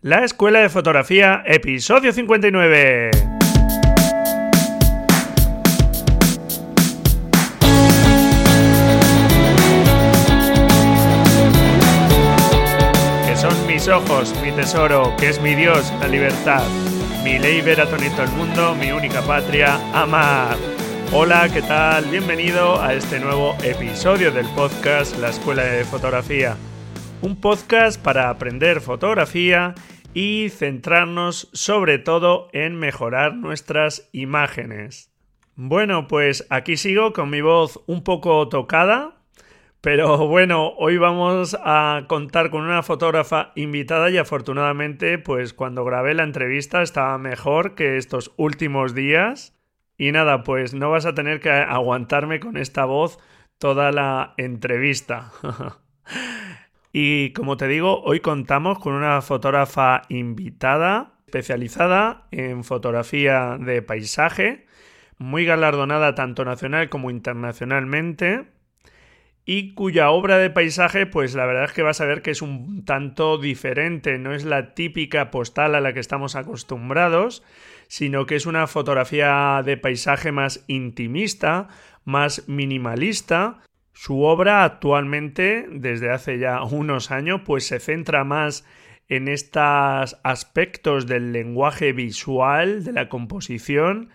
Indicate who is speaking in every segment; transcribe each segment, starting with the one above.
Speaker 1: La Escuela de Fotografía, episodio 59. Que son mis ojos, mi tesoro, que es mi Dios, la libertad. Mi ley ver a tonito el mundo, mi única patria, amar. Hola, ¿qué tal? Bienvenido a este nuevo episodio del podcast La Escuela de Fotografía un podcast para aprender fotografía y centrarnos sobre todo en mejorar nuestras imágenes. Bueno, pues aquí sigo con mi voz un poco tocada, pero bueno, hoy vamos a contar con una fotógrafa invitada y afortunadamente pues cuando grabé la entrevista estaba mejor que estos últimos días. Y nada, pues no vas a tener que aguantarme con esta voz toda la entrevista. Y como te digo, hoy contamos con una fotógrafa invitada especializada en fotografía de paisaje, muy galardonada tanto nacional como internacionalmente y cuya obra de paisaje, pues la verdad es que vas a ver que es un tanto diferente, no es la típica postal a la que estamos acostumbrados, sino que es una fotografía de paisaje más intimista, más minimalista, su obra actualmente, desde hace ya unos años, pues se centra más en estos aspectos del lenguaje visual, de la composición.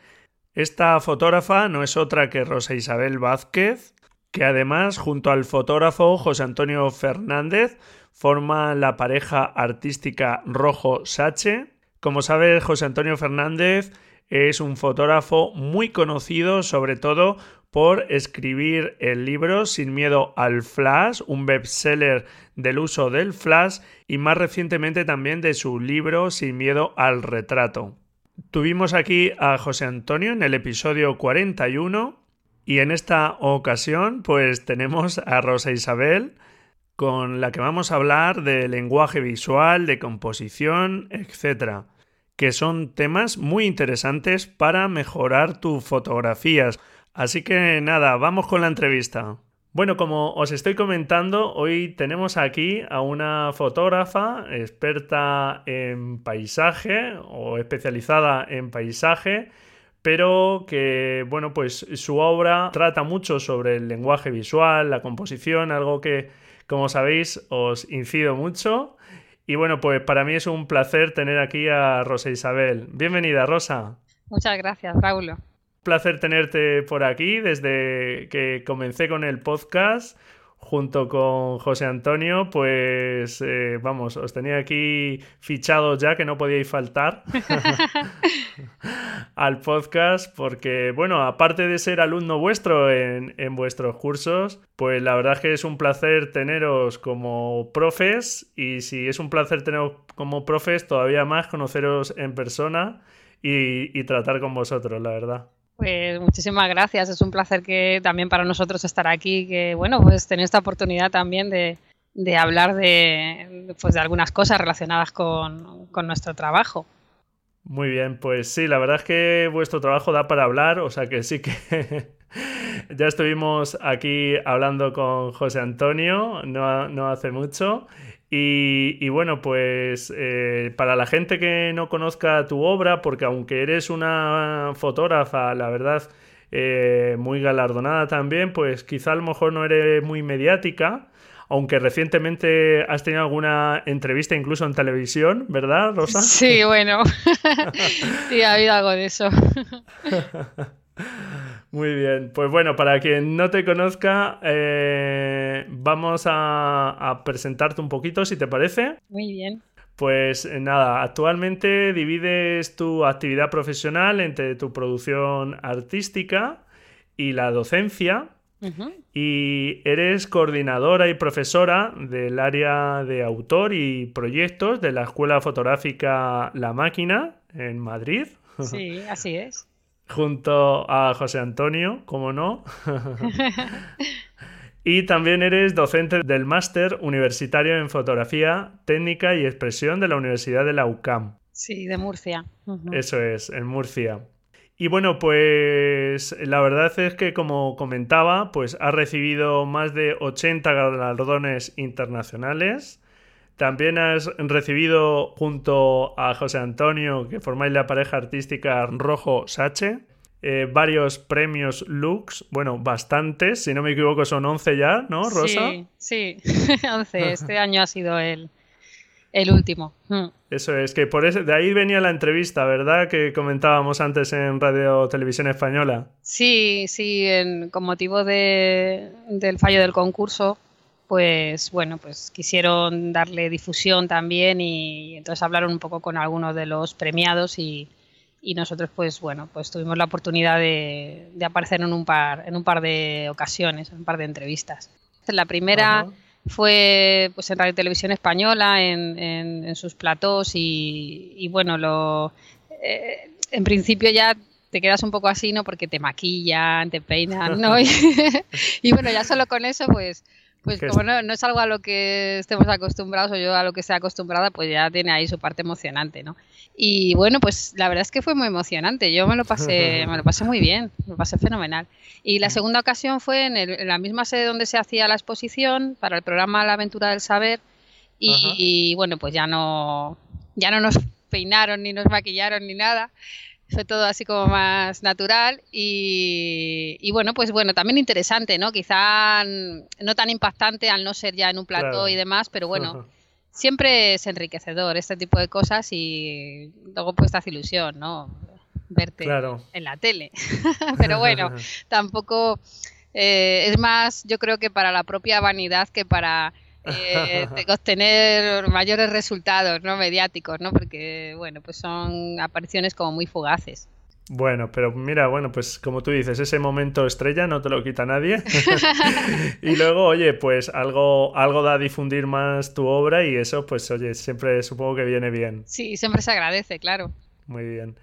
Speaker 1: Esta fotógrafa no es otra que Rosa Isabel Vázquez, que además, junto al fotógrafo José Antonio Fernández, forma la pareja artística Rojo Sache. Como sabes, José Antonio Fernández es un fotógrafo muy conocido, sobre todo por escribir el libro Sin miedo al flash, un bestseller del uso del flash y más recientemente también de su libro Sin miedo al retrato. Tuvimos aquí a José Antonio en el episodio 41 y en esta ocasión pues tenemos a Rosa Isabel con la que vamos a hablar de lenguaje visual, de composición, etc. que son temas muy interesantes para mejorar tus fotografías Así que nada, vamos con la entrevista. Bueno, como os estoy comentando, hoy tenemos aquí a una fotógrafa experta en paisaje o especializada en paisaje, pero que, bueno, pues su obra trata mucho sobre el lenguaje visual, la composición, algo que, como sabéis, os incido mucho. Y bueno, pues para mí es un placer tener aquí a Rosa Isabel. Bienvenida, Rosa.
Speaker 2: Muchas gracias, Raúl
Speaker 1: placer tenerte por aquí desde que comencé con el podcast junto con José Antonio, pues eh, vamos, os tenía aquí fichados ya que no podíais faltar al podcast porque, bueno, aparte de ser alumno vuestro en, en, vuestros cursos, pues la verdad es que es un placer teneros como profes y si es un placer teneros como profes, todavía más conoceros en persona y, y tratar con vosotros, la verdad.
Speaker 2: Pues muchísimas gracias, es un placer que también para nosotros estar aquí, que bueno, pues tener esta oportunidad también de, hablar de, pues de algunas cosas relacionadas con, nuestro trabajo.
Speaker 1: Muy bien, pues sí, la verdad es que vuestro trabajo da para hablar, o sea que sí que ya estuvimos aquí hablando con José Antonio no, no hace mucho y, bueno, pues eh, para la gente que no conozca tu obra, porque aunque eres una fotógrafa, la verdad, eh, muy galardonada también, pues quizá a lo mejor no eres muy mediática, aunque recientemente has tenido alguna entrevista incluso en televisión, ¿verdad, Rosa?
Speaker 2: Sí, bueno, sí, ha habido algo de eso.
Speaker 1: Muy bien, pues bueno, para quien no te conozca, eh, vamos a, presentarte un poquito, si te parece.
Speaker 2: Muy bien.
Speaker 1: Pues eh, nada, actualmente divides tu actividad profesional entre tu producción artística y la docencia. Y eres coordinadora y profesora del área de autor y proyectos de la Escuela Fotográfica La Máquina en Madrid.
Speaker 2: Sí, así es
Speaker 1: junto a José Antonio, como no. y también eres docente del máster universitario en fotografía técnica y expresión de la Universidad de la UCAM.
Speaker 2: Sí, de Murcia.
Speaker 1: Eso es, en Murcia. Y bueno, pues la verdad es que como comentaba, pues ha recibido más de 80 galardones internacionales También has recibido junto a José Antonio, que formáis la pareja artística Rojo Sache, eh, varios premios Lux, bueno, bastantes, si no me equivoco son 11 ya, ¿no, Rosa?
Speaker 2: Sí, sí, 11. Este año ha sido el, el último. Mm.
Speaker 1: Eso es, que por eso, de ahí venía la entrevista, ¿verdad? Que comentábamos antes en Radio Televisión Española.
Speaker 2: Sí, sí, con motivo de, del fallo del concurso, pues bueno, pues quisieron darle difusión también y entonces hablaron un poco con algunos de los premiados y, y nosotros pues bueno pues tuvimos la oportunidad de, aparecer en un par en un par de ocasiones en un par de entrevistas. La primera fue pues en Radio Televisión Española en, en, sus platós y, bueno lo eh, en principio ya te quedas un poco así no porque te maquillan te peinan no y bueno ya solo con eso pues pues como no, no, es algo a lo que estemos acostumbrados o yo a lo que esté acostumbrada, pues ya tiene ahí su parte emocionante, ¿no? Y bueno, pues la verdad es que fue muy emocionante. Yo me lo pasé, me lo pasé muy bien, me lo pasé fenomenal. Y la segunda ocasión fue en, la misma sede donde se hacía la exposición para el programa La Aventura del Saber. Y, y bueno, pues ya no, ya no nos peinaron ni nos maquillaron ni nada fue todo así como más natural y, bueno, pues bueno, también interesante, ¿no? Quizá no tan impactante al no ser ya en un plató y demás, pero bueno, siempre es enriquecedor este tipo de cosas y luego pues te hace ilusión, ¿no? Verte en la tele. pero bueno, tampoco eh, es más, yo creo que para la propia vanidad que para eh, obtener mayores resultados no mediáticos, ¿no? Porque, bueno, pues son apariciones como muy fugaces.
Speaker 1: Bueno, pero mira, bueno, pues como tú dices, ese momento estrella no te lo quita nadie. y luego, oye, pues algo, algo da a difundir más tu obra y eso, pues oye, siempre supongo que viene bien.
Speaker 2: Sí, siempre se agradece, claro.
Speaker 1: Muy bien.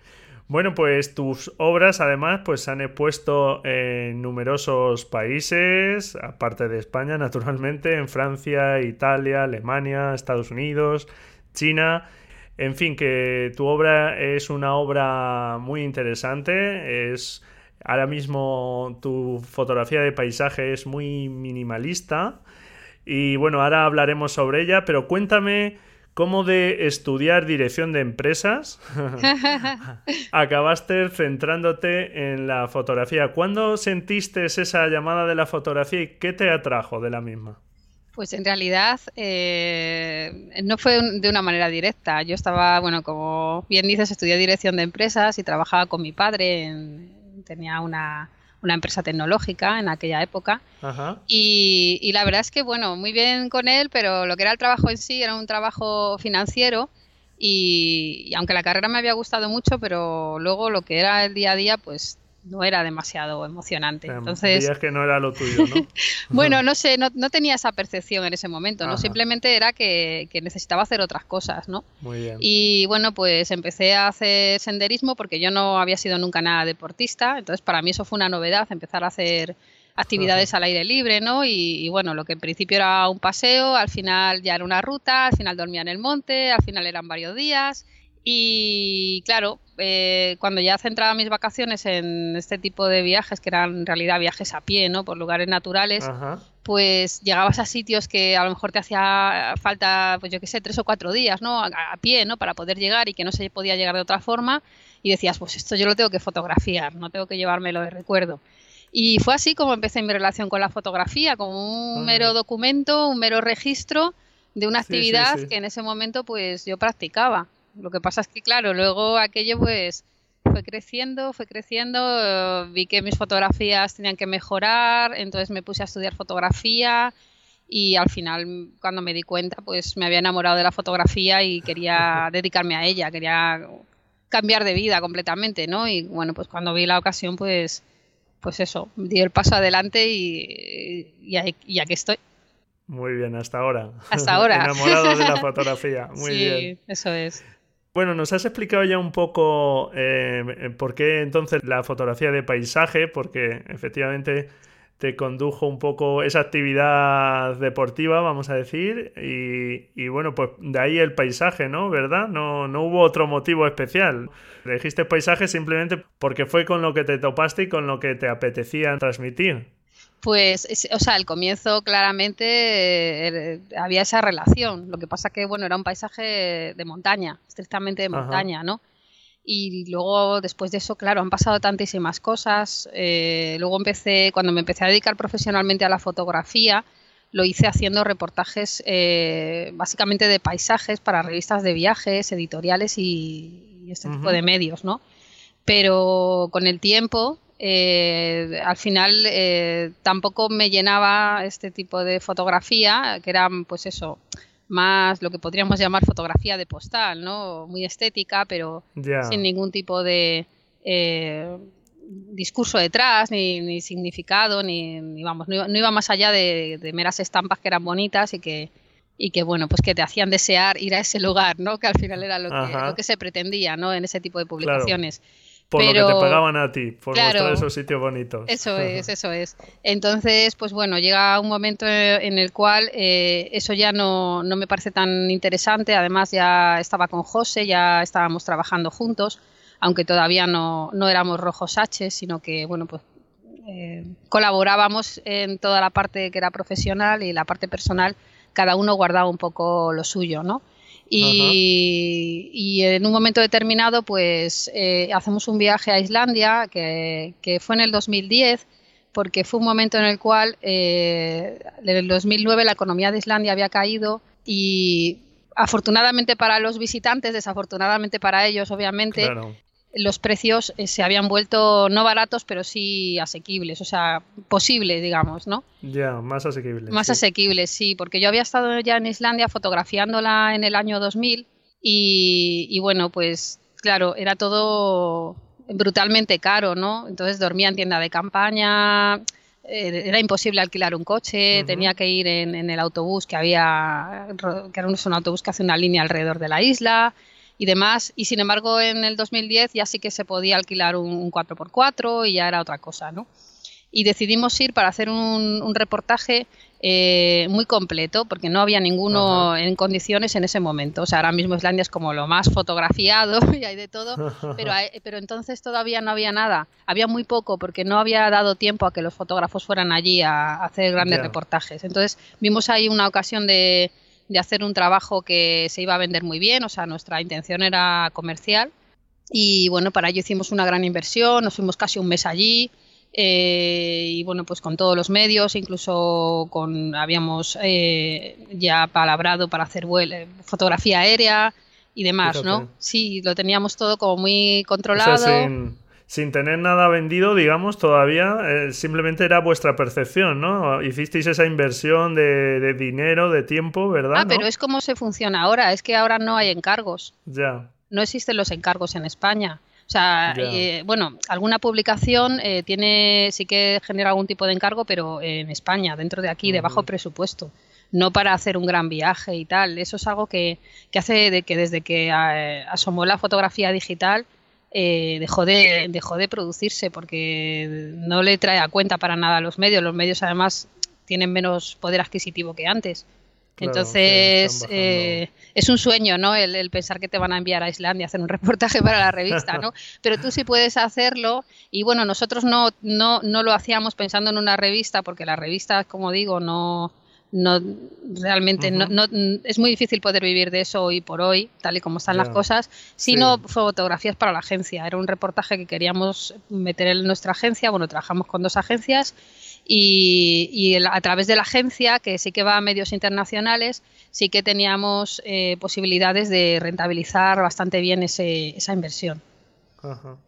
Speaker 1: Bueno, pues tus obras además pues se han expuesto en numerosos países, aparte de España, naturalmente, en Francia, Italia, Alemania, Estados Unidos, China. En fin, que tu obra es una obra muy interesante, es ahora mismo tu fotografía de paisaje es muy minimalista y bueno, ahora hablaremos sobre ella, pero cuéntame cómo de estudiar dirección de empresas acabaste centrándote en la fotografía. ¿Cuándo sentiste esa llamada de la fotografía y qué te atrajo de la misma?
Speaker 2: Pues en realidad eh, no fue de una manera directa. Yo estaba, bueno, como bien dices, estudié dirección de empresas y trabajaba con mi padre. tenía una, una empresa tecnológica en aquella época. Y, la verdad es que, bueno, muy bien con él, pero lo que era el trabajo en sí era un trabajo financiero. Y, y, aunque la carrera me había gustado mucho, pero luego lo que era el día a día, pues no era demasiado emocionante. Entonces,
Speaker 1: que no era lo tuyo, ¿no?
Speaker 2: bueno, no sé, no, tenía esa percepción en ese momento, ¿no? Simplemente era que, necesitaba hacer otras cosas, ¿no?
Speaker 1: Muy bien.
Speaker 2: Y bueno, pues empecé a hacer senderismo porque yo no había sido nunca nada deportista, entonces para mí eso fue una novedad, empezar a hacer actividades al aire libre, ¿no? Y, y, bueno, lo que en principio era un paseo, al final ya era una ruta, al final dormía en el monte, al final eran varios días y claro, eh, cuando ya centraba mis vacaciones en este tipo de viajes, que eran en realidad viajes a pie, ¿no? Por lugares naturales, pues llegabas a sitios que a lo mejor te hacía falta, pues yo qué sé, tres o cuatro días, ¿no? A, pie, ¿no? Para poder llegar y que no se podía llegar de otra forma. Y decías, pues esto yo lo tengo que fotografiar, no tengo que llevármelo de recuerdo. Y fue así como empecé mi relación con la fotografía, como un mero documento, un mero registro de una actividad que en ese momento pues yo practicaba. Lo que pasa es que, claro, luego aquello pues fue creciendo, fue creciendo, vi que mis fotografías tenían que mejorar, entonces me puse a estudiar fotografía y al final cuando me di cuenta pues me había enamorado de la fotografía y quería dedicarme a ella, quería cambiar de vida completamente, ¿no? Y bueno, pues cuando vi la ocasión pues pues eso, di el paso adelante y, y, aquí estoy.
Speaker 1: Muy bien, hasta ahora.
Speaker 2: Hasta ahora.
Speaker 1: Enamorado de la fotografía. Muy sí, bien.
Speaker 2: Eso es.
Speaker 1: Bueno, nos has explicado ya un poco eh, por qué entonces la fotografía de paisaje, porque efectivamente te condujo un poco esa actividad deportiva, vamos a decir, y, bueno, pues de ahí el paisaje, ¿no? ¿Verdad? No, no hubo otro motivo especial. Elegiste paisaje simplemente porque fue con lo que te topaste y con lo que te apetecía transmitir.
Speaker 2: Pues, o sea, al comienzo claramente eh, había esa relación. Lo que pasa que, bueno, era un paisaje de montaña, estrictamente de montaña, ¿no? Y luego, después de eso, claro, han pasado tantísimas cosas. Eh, luego empecé, cuando me empecé a dedicar profesionalmente a la fotografía, lo hice haciendo reportajes eh, básicamente de paisajes para revistas de viajes, editoriales y, este tipo de medios, ¿no? Pero con el tiempo eh, al final eh, tampoco me llenaba este tipo de fotografía, que era pues eso, más lo que podríamos llamar fotografía de postal, ¿no? Muy estética, pero sin ningún tipo de eh, discurso detrás, ni, significado, ni, vamos, no iba, más allá de, meras estampas que eran bonitas y que y que bueno, pues que te hacían desear ir a ese lugar, ¿no? Que al final era lo, que, se pretendía, ¿no? En ese tipo de publicaciones.
Speaker 1: Por lo que te pagaban a ti, por mostrar esos sitios bonitos.
Speaker 2: Eso es, eso es. Entonces, pues bueno, llega un momento en el cual eh, eso ya no, no, me parece tan interesante. Además, ya estaba con José, ya estábamos trabajando juntos, aunque todavía no, no éramos rojos H, sino que, bueno, pues eh, colaborábamos en toda la parte que era profesional y la parte personal, cada uno guardaba un poco lo suyo, ¿no? Y, en un momento determinado, pues eh, hacemos un viaje a Islandia, que, fue en el 2010, porque fue un momento en el cual eh, en el 2009 la economía de Islandia había caído y afortunadamente para los visitantes, desafortunadamente para ellos, obviamente, los precios eh, se habían vuelto no baratos, pero sí asequibles, o sea, posibles, digamos, ¿no?
Speaker 1: Ya, más asequibles.
Speaker 2: Más asequibles, sí, porque yo había estado ya en Islandia fotografiándola en el año 2000 y, y bueno, pues claro, era todo brutalmente caro, ¿no? Entonces dormía en tienda de campaña, eh, era imposible alquilar un coche, tenía que ir en, en, el autobús que había, que era un autobús que hace una línea alrededor de la isla y demás. Y sin embargo, en el 2010 ya sí que se podía alquilar un, 4x4 y ya era otra cosa, ¿no? Y decidimos ir para hacer un, reportaje eh, muy completo, porque no había ninguno en condiciones en ese momento. O sea, ahora mismo Islandia es como lo más fotografiado y hay de todo, pero, pero entonces todavía no había nada. Había muy poco, porque no había dado tiempo a que los fotógrafos fueran allí a, hacer grandes reportajes. Entonces vimos ahí una ocasión de, de hacer un trabajo que se iba a vender muy bien, o sea, nuestra intención era comercial. Y bueno, para ello hicimos una gran inversión, nos fuimos casi un mes allí. Eh, y bueno, pues con todos los medios, incluso con habíamos eh, ya palabrado para hacer fotografía aérea y demás, ¿no? Sí, lo teníamos todo como muy controlado
Speaker 1: sin tener nada vendido, digamos, todavía eh, simplemente era vuestra percepción, ¿no? Hicisteis esa inversión de, dinero, de tiempo, ¿verdad?
Speaker 2: Ah, pero es como se funciona ahora, es que ahora no hay encargos.
Speaker 1: Ya.
Speaker 2: No existen los encargos en España. O sea, eh, bueno, alguna publicación eh, tiene, sí que genera algún tipo de encargo, pero en España, dentro de aquí, de bajo presupuesto no para hacer un gran viaje y tal. Eso es algo que, que hace de que desde que asomó la fotografía digital eh, dejó, de, dejó de producirse porque no le trae a cuenta para nada a los medios. Los medios además tienen menos poder adquisitivo que antes. Entonces, eh, es un sueño, ¿no? El, pensar que te van a enviar a Islandia a hacer un reportaje para la revista, ¿no? Pero tú sí puedes hacerlo y bueno, nosotros no, no, no lo hacíamos pensando en una revista porque la revista, como digo, no, no realmente no, es muy difícil poder vivir de eso hoy por hoy, tal y como están las cosas, sino fotografías para la agencia. Era un reportaje que queríamos meter en nuestra agencia, bueno, trabajamos con dos agencias y, a través de la agencia, que sí que va a medios internacionales, sí que teníamos eh, posibilidades de rentabilizar bastante bien ese, esa inversión.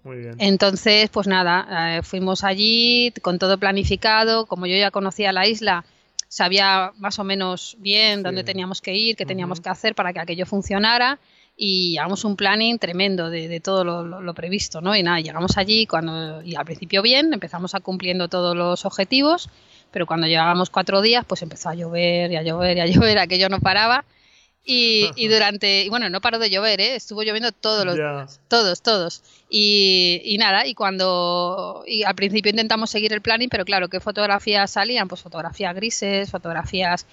Speaker 1: muy bien.
Speaker 2: Entonces, pues nada, eh, fuimos allí con todo planificado, como yo ya conocía la isla, sabía más o menos bien dónde teníamos que ir, qué teníamos que hacer para que aquello funcionara y hagamos un planning tremendo de, todo lo, previsto, ¿no? Y nada, llegamos allí cuando, y al principio bien, empezamos a cumpliendo todos los objetivos, pero cuando llegábamos cuatro días, pues empezó a llover y a llover y a llover, aquello no paraba y, y, durante, y bueno, no paró de llover, ¿eh? estuvo lloviendo todos los días, todos, todos. Y, y, nada, y cuando, y al principio intentamos seguir el planning, pero claro, ¿qué fotografías salían? Pues fotografías grises, fotografías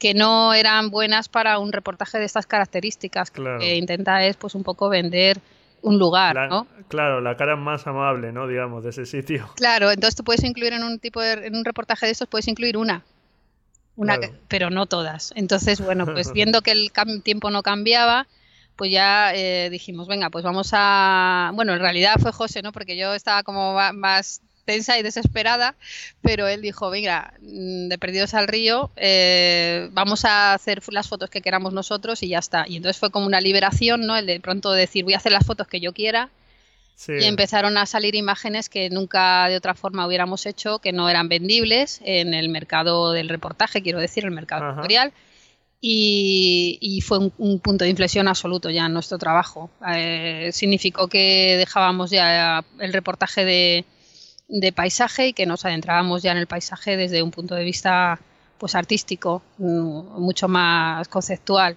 Speaker 2: que no eran buenas para un reportaje de estas características. que intenta es pues un poco vender un lugar, ¿no?
Speaker 1: Claro, la cara más amable, ¿no? Digamos, de ese sitio.
Speaker 2: Claro, entonces tú puedes incluir en un tipo de, en un reportaje de estos, puedes incluir una. Una, pero no todas. Entonces, bueno, pues viendo que el tiempo no cambiaba, pues ya eh, dijimos, venga, pues vamos a... Bueno, en realidad fue José, ¿no? Porque yo estaba como más tensa y desesperada, pero él dijo, venga, mm, de perdidos al río, eh, vamos a hacer las fotos que queramos nosotros y ya está. Y entonces fue como una liberación, ¿no? El de pronto decir, voy a hacer las fotos que yo quiera. Y empezaron a salir imágenes que nunca de otra forma hubiéramos hecho, que no eran vendibles en el mercado del reportaje, quiero decir, el mercado editorial. Y, fue un, punto de inflexión absoluto ya en nuestro trabajo. Eh, significó que dejábamos ya el reportaje de, de paisaje y que nos adentrábamos ya en el paisaje desde un punto de vista pues artístico, mm, mucho más conceptual.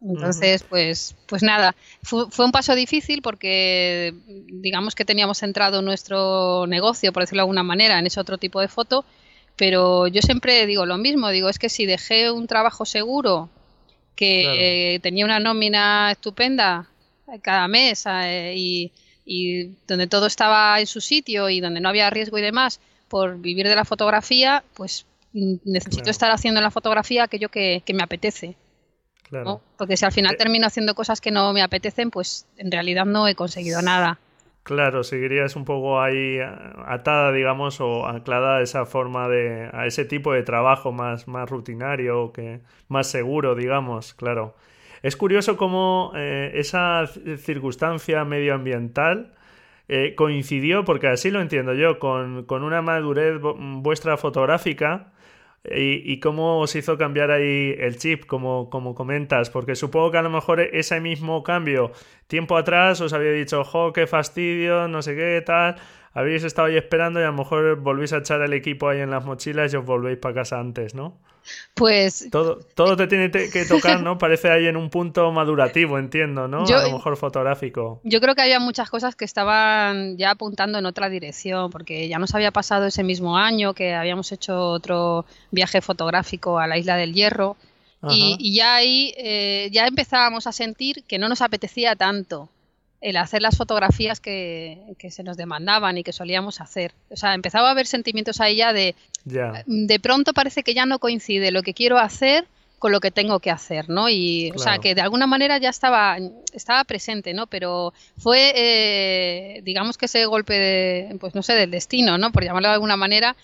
Speaker 2: Entonces, pues, pues nada, fue, un paso difícil porque digamos que teníamos centrado nuestro negocio, por decirlo de alguna manera, en ese otro tipo de foto, pero yo siempre digo lo mismo, digo, es que si dejé un trabajo seguro, que tenía una nómina estupenda cada mes eh, y, y donde todo estaba en su sitio y donde no había riesgo y demás por vivir de la fotografía, pues mm, necesito estar haciendo en la fotografía aquello que, me apetece. Claro. Porque si al final eh, termino haciendo cosas que no me apetecen, pues en realidad no he conseguido nada.
Speaker 1: Claro, seguirías un poco ahí atada, digamos, o anclada a esa forma de, a ese tipo de trabajo más, más rutinario, que, más seguro, digamos, claro. Es curioso cómo eh, esa circunstancia medioambiental eh, coincidió, porque así lo entiendo yo, con, una madurez vuestra fotográfica y, cómo os hizo cambiar ahí el chip, como, como comentas, porque supongo que a lo mejor ese mismo cambio tiempo atrás os había dicho, jo, qué fastidio, no sé qué, tal, habéis estado ahí esperando y a lo mejor volvéis a echar el equipo ahí en las mochilas y os volvéis para casa antes, ¿no?
Speaker 2: Pues.
Speaker 1: Todo, todo te tiene que tocar, ¿no? Parece ahí en un punto madurativo, entiendo, ¿no? a lo mejor fotográfico.
Speaker 2: Yo creo que había muchas cosas que estaban ya apuntando en otra dirección, porque ya nos había pasado ese mismo año que habíamos hecho otro viaje fotográfico a la isla del Hierro. Y, ya ahí eh, ya empezábamos a sentir que no nos apetecía tanto el hacer las fotografías que, se nos demandaban y que solíamos hacer. O sea, empezaba a haber sentimientos ahí ya de... De pronto parece que ya no coincide lo que quiero hacer con lo que tengo que hacer, ¿no? Y, o sea, que de alguna manera ya estaba, estaba presente, ¿no? Pero fue, eh, digamos que ese golpe de, pues no sé, del destino, ¿no? Por llamarlo de alguna manera,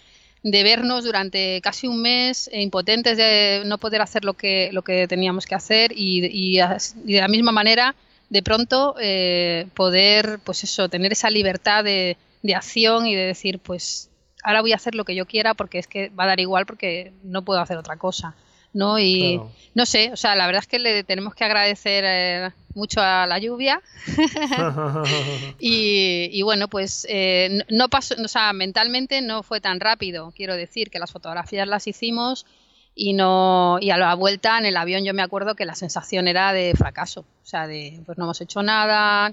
Speaker 2: de vernos durante casi un mes eh, impotentes de no poder hacer lo que, lo que teníamos que hacer y, y de la misma manera de pronto eh, poder, pues eso, tener esa libertad de, acción y de decir, pues ahora voy a hacer lo que yo quiera porque es que va a dar igual porque no puedo hacer otra cosa. ¿no? Y no sé, o sea, la verdad es que le tenemos que agradecer eh, mucho a la lluvia. y, bueno, pues eh, no pasó, o sea, mentalmente no fue tan rápido. Quiero decir que las fotografías las hicimos y no y a la vuelta en el avión yo me acuerdo que la sensación era de fracaso o sea de pues no hemos hecho nada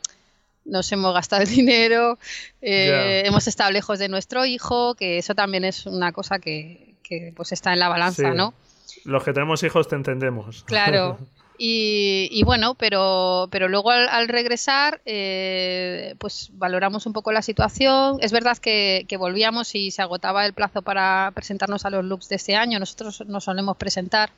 Speaker 2: nos hemos gastado el dinero eh, hemos estado lejos de nuestro hijo que eso también es una cosa que, que pues está en la balanza no
Speaker 1: los que tenemos hijos te entendemos.
Speaker 2: Claro Y, bueno, pero, pero luego al, regresar, eh, pues valoramos un poco la situación. Es verdad que, volvíamos y se agotaba el plazo para presentarnos a los looks de este año. Nosotros nos solemos presentar.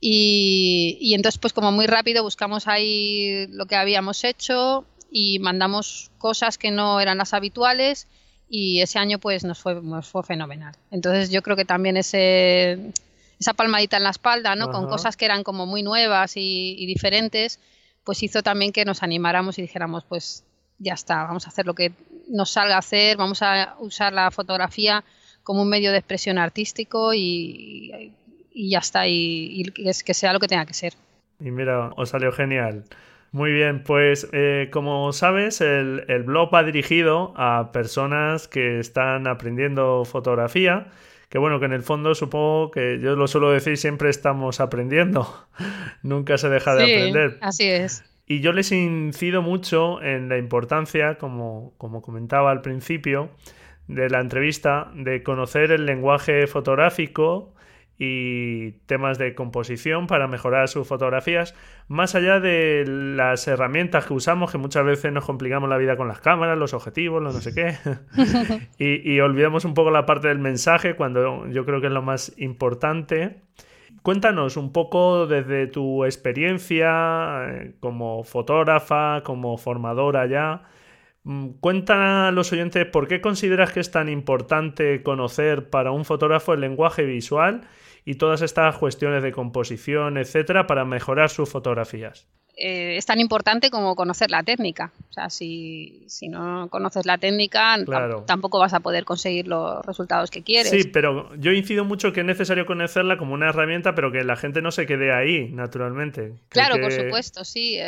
Speaker 2: Y, y entonces, pues como muy rápido buscamos ahí lo que habíamos hecho y mandamos cosas que no eran las habituales y ese año pues nos fue, nos fue fenomenal. Entonces yo creo que también ese esa palmadita en la espalda, ¿no? Con cosas que eran como muy nuevas y, diferentes, pues hizo también que nos animáramos y dijéramos, pues ya está, vamos a hacer lo que nos salga a hacer, vamos a usar la fotografía como un medio de expresión artístico y, ya está, y, es que sea lo que tenga que ser.
Speaker 1: Y mira, os salió genial. Muy bien, pues eh, como sabes, el, el, blog va dirigido a personas que están aprendiendo fotografía que bueno, que en el fondo supongo que yo lo suelo decir, siempre estamos aprendiendo, nunca se deja de aprender.
Speaker 2: Así es.
Speaker 1: Y yo les incido mucho en la importancia, como, como comentaba al principio de la entrevista, de conocer el lenguaje fotográfico y temas de composición para mejorar sus fotografías, más allá de las herramientas que usamos, que muchas veces nos complicamos la vida con las cámaras, los objetivos, los no sé qué, y, olvidamos un poco la parte del mensaje cuando yo creo que es lo más importante. Cuéntanos un poco desde tu experiencia eh, como fotógrafa, como formadora ya. Mm, cuenta a los oyentes por qué consideras que es tan importante conocer para un fotógrafo el lenguaje visual y todas estas cuestiones de composición, etcétera, para mejorar sus fotografías.
Speaker 2: Eh, es tan importante como conocer la técnica. O sea, si, no conoces la técnica, tampoco vas a poder conseguir los resultados que quieres.
Speaker 1: Sí, pero yo incido mucho que es necesario conocerla como una herramienta, pero que la gente no se quede ahí, naturalmente.
Speaker 2: Claro, por supuesto, sí.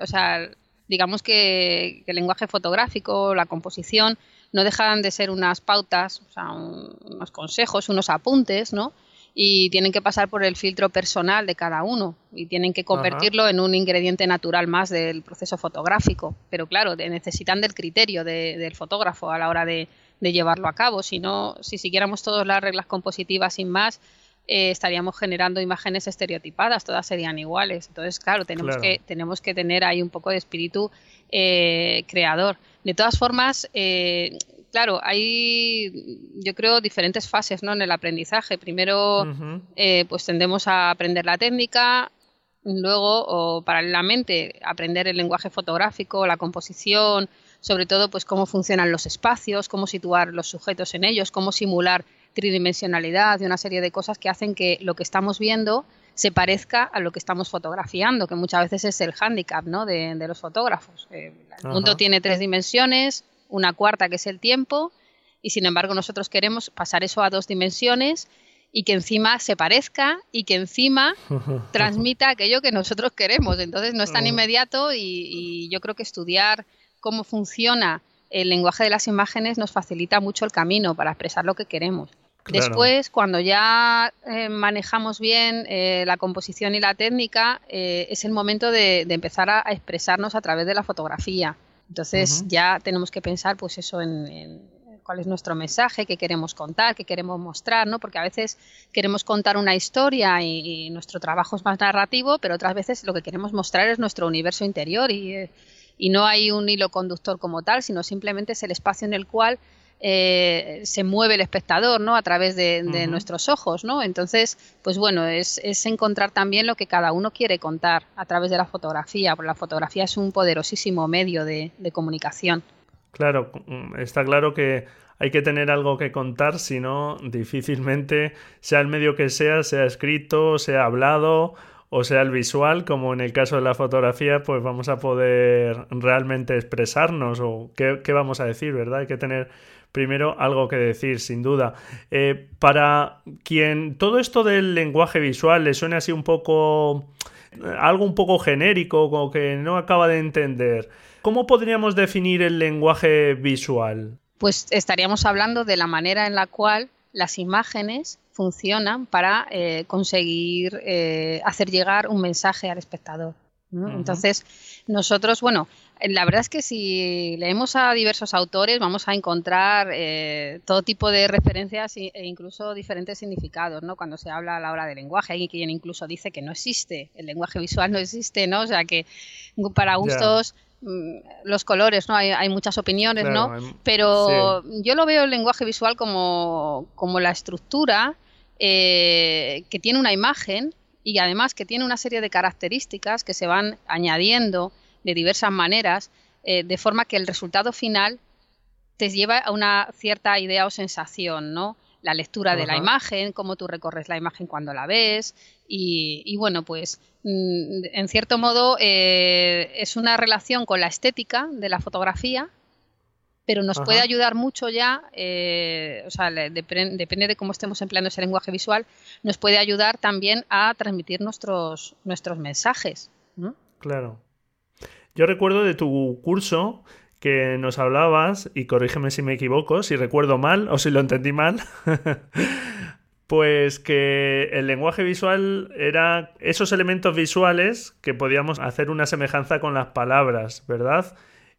Speaker 2: o sea, digamos que, el lenguaje fotográfico, la composición, no dejan de ser unas pautas, o sea, unos consejos, unos apuntes, ¿no? Y tienen que pasar por el filtro personal de cada uno y tienen que convertirlo en un ingrediente natural más del proceso fotográfico. Pero claro, necesitan del criterio del fotógrafo a la hora de, llevarlo a cabo. Si no, si siguiéramos todas las reglas compositivas sin más, eh, estaríamos generando imágenes estereotipadas, todas serían iguales. Entonces, claro, tenemos, Que, tenemos que tener ahí un poco de espíritu eh, creador. De todas formas, eh, claro, hay, yo creo, diferentes fases ¿no? en el aprendizaje. Primero, eh, pues tendemos a aprender la técnica, luego, o paralelamente, aprender el lenguaje fotográfico, la composición, sobre todo, pues cómo funcionan los espacios, cómo situar los sujetos en ellos, cómo simular tridimensionalidad y una serie de cosas que hacen que lo que estamos viendo se parezca a lo que estamos fotografiando, que muchas veces es el hándicap ¿no? de, los fotógrafos. Eh, el mundo tiene tres dimensiones, una cuarta que es el tiempo, y sin embargo nosotros queremos pasar eso a dos dimensiones y que encima se parezca y que encima transmita aquello que nosotros queremos. Entonces no es tan inmediato y, yo creo que estudiar cómo funciona el lenguaje de las imágenes nos facilita mucho el camino para expresar lo que queremos. Después, cuando ya eh, manejamos bien eh, la composición y la técnica, eh, es el momento de, empezar a, expresarnos a través de la fotografía. Entonces ya tenemos que pensar pues eso en, cuál es nuestro mensaje, qué queremos contar, qué queremos mostrar, ¿no? Porque a veces queremos contar una historia y, nuestro trabajo es más narrativo, pero otras veces lo que queremos mostrar es nuestro universo interior y, y no hay un hilo conductor como tal, sino simplemente es el espacio en el cual eh, se mueve el espectador, ¿no? A través de, nuestros ojos, ¿no? Entonces, pues bueno, es, encontrar también lo que cada uno quiere contar a través de la fotografía, porque la fotografía es un poderosísimo medio de, comunicación.
Speaker 1: Claro, mm, está claro que hay que tener algo que contar, si no, difícilmente, sea el medio que sea, sea escrito, sea hablado o sea el visual, como en el caso de la fotografía, pues vamos a poder realmente expresarnos o qué, qué vamos a decir, ¿verdad? Hay que tener primero algo que decir, sin duda. Eh, para quien todo esto del lenguaje visual le suene así un poco algo un poco genérico, como que no acaba de entender, ¿cómo podríamos definir el lenguaje visual?
Speaker 2: Pues estaríamos hablando de la manera en la cual las imágenes funcionan para eh, conseguir eh, hacer llegar un mensaje al espectador. Entonces, nosotros, bueno, la verdad es que si leemos a diversos autores vamos a encontrar eh, todo tipo de referencias e incluso diferentes significados, ¿no? Cuando se habla a la hora de lenguaje, hay quien incluso dice que no existe, el lenguaje visual no existe, ¿no? O sea que para gustos mm, los colores, ¿no? Hay, muchas opiniones, ¿no? Pero yo lo veo el lenguaje visual como, como la estructura eh, que tiene una imagen y además que tiene una serie de características que se van añadiendo de diversas maneras, eh, de forma que el resultado final te lleva a una cierta idea o sensación, ¿no? La lectura de la imagen, cómo tú recorres la imagen cuando la ves y, bueno, pues mm, en cierto modo eh, es una relación con la estética de la fotografía, pero nos puede ayudar mucho ya, eh, o sea, depende de cómo estemos empleando ese lenguaje visual, nos puede ayudar también a transmitir nuestros, nuestros mensajes.
Speaker 1: Claro. Yo recuerdo de tu curso que nos hablabas, y corrígeme si me equivoco, si recuerdo mal o si lo entendí mal, pues que el lenguaje visual era esos elementos visuales que podíamos hacer una semejanza con las palabras, ¿verdad?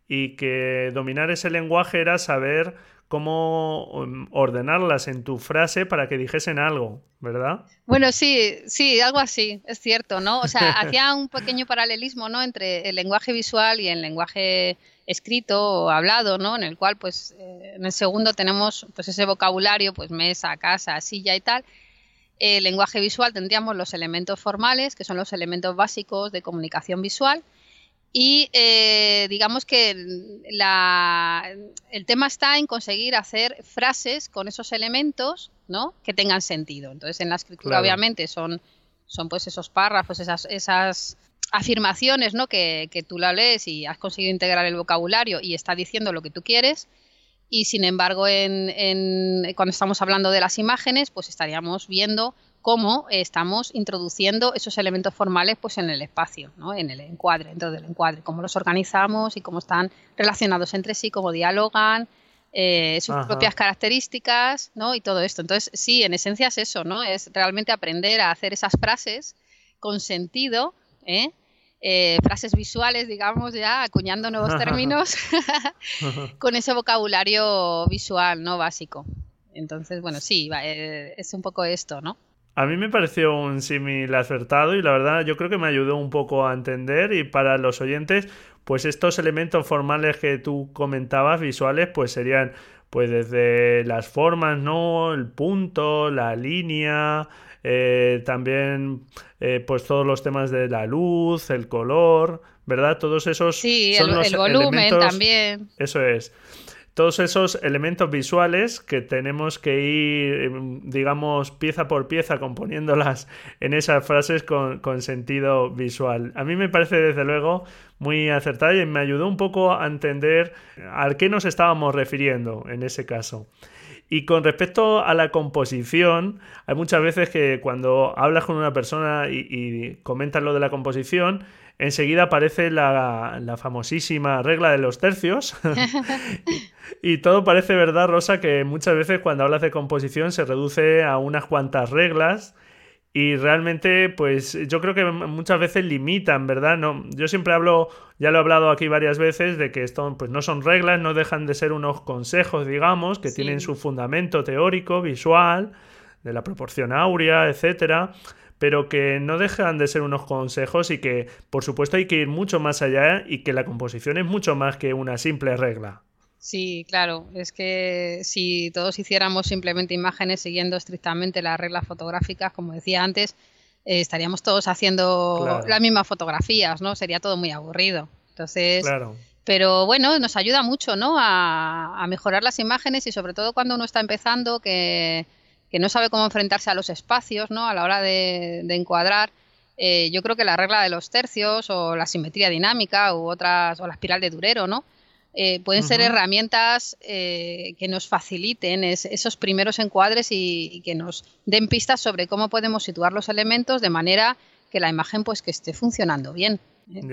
Speaker 1: Y que dominar ese lenguaje era saber cómo um, ordenarlas en tu frase para que dijesen algo, ¿verdad?
Speaker 2: Bueno, sí, sí, algo así, es cierto, ¿no? O sea, hacía un pequeño paralelismo, ¿no? Entre el lenguaje visual y el lenguaje escrito o hablado, ¿no? En el cual, pues, eh, en el segundo tenemos, pues, ese vocabulario, pues, mesa, casa, silla y tal. El lenguaje visual tendríamos los elementos formales, que son los elementos básicos de comunicación visual, y eh, digamos que el tema está en conseguir hacer frases con esos elementos ¿no? que tengan sentido. Entonces, en la escritura, obviamente, son, son pues esos párrafos, esas, esas afirmaciones ¿no? que, que tú la lees y has conseguido integrar el vocabulario y está diciendo lo que tú quieres. Y sin embargo, en, en, cuando estamos hablando de las imágenes, pues estaríamos viendo cómo estamos introduciendo esos elementos formales pues en el espacio, ¿no? en el encuadre, dentro del encuadre, cómo los organizamos y cómo están relacionados entre sí, cómo dialogan, eh, sus propias características, ¿no? Y todo esto. Entonces, sí, en esencia es eso, ¿no? Es realmente aprender a hacer esas frases con sentido, ¿eh? Eh, frases visuales, digamos, ya acuñando nuevos términos, con ese vocabulario visual, ¿no? Básico. Entonces, bueno, sí, es un poco esto, ¿no?
Speaker 1: A mí me pareció un símil acertado y la verdad yo creo que me ayudó un poco a entender y para los oyentes pues estos elementos formales que tú comentabas visuales pues serían pues desde las formas, ¿no? El punto, la línea, eh, también eh, pues todos los temas de la luz, el color, ¿verdad? Todos esos
Speaker 2: sí, son el, los el volumen también.
Speaker 1: Eso es todos esos elementos visuales que tenemos que ir, digamos, pieza por pieza componiéndolas en esas frases con, sentido visual. A mí me parece, desde luego, muy acertada y me ayudó un poco a entender a qué nos estábamos refiriendo en ese caso. Y con respecto a la composición, hay muchas veces que cuando hablas con una persona y, y comentas lo de la composición, enseguida aparece la, la famosísima regla de los tercios. y, todo parece verdad, Rosa, que muchas veces cuando hablas de composición se reduce a unas cuantas reglas. Y realmente, pues yo creo que muchas veces limitan, ¿verdad? No, yo siempre hablo, ya lo he hablado aquí varias veces, de que esto pues no son reglas, no dejan de ser unos consejos, digamos, que tienen su fundamento teórico, visual, de la proporción áurea, etcétera pero que no dejan de ser unos consejos y que, por supuesto, hay que ir mucho más allá y que la composición es mucho más que una simple regla.
Speaker 2: Sí, claro, es que si todos hiciéramos simplemente imágenes siguiendo estrictamente las reglas fotográficas, como decía antes, eh, estaríamos todos haciendo las mismas fotografías, ¿no? Sería todo muy aburrido. Entonces, claro. pero bueno, nos ayuda mucho, ¿no? A, a mejorar las imágenes y sobre todo cuando uno está empezando, que que no sabe cómo enfrentarse a los espacios, ¿no? A la hora de, encuadrar. Eh, yo creo que la regla de los tercios o la simetría dinámica u otras o la espiral de Durero, ¿no? Eh, pueden ser herramientas eh, que nos faciliten esos primeros encuadres y, que nos den pistas sobre cómo podemos situar los elementos de manera que la imagen pues que esté funcionando bien.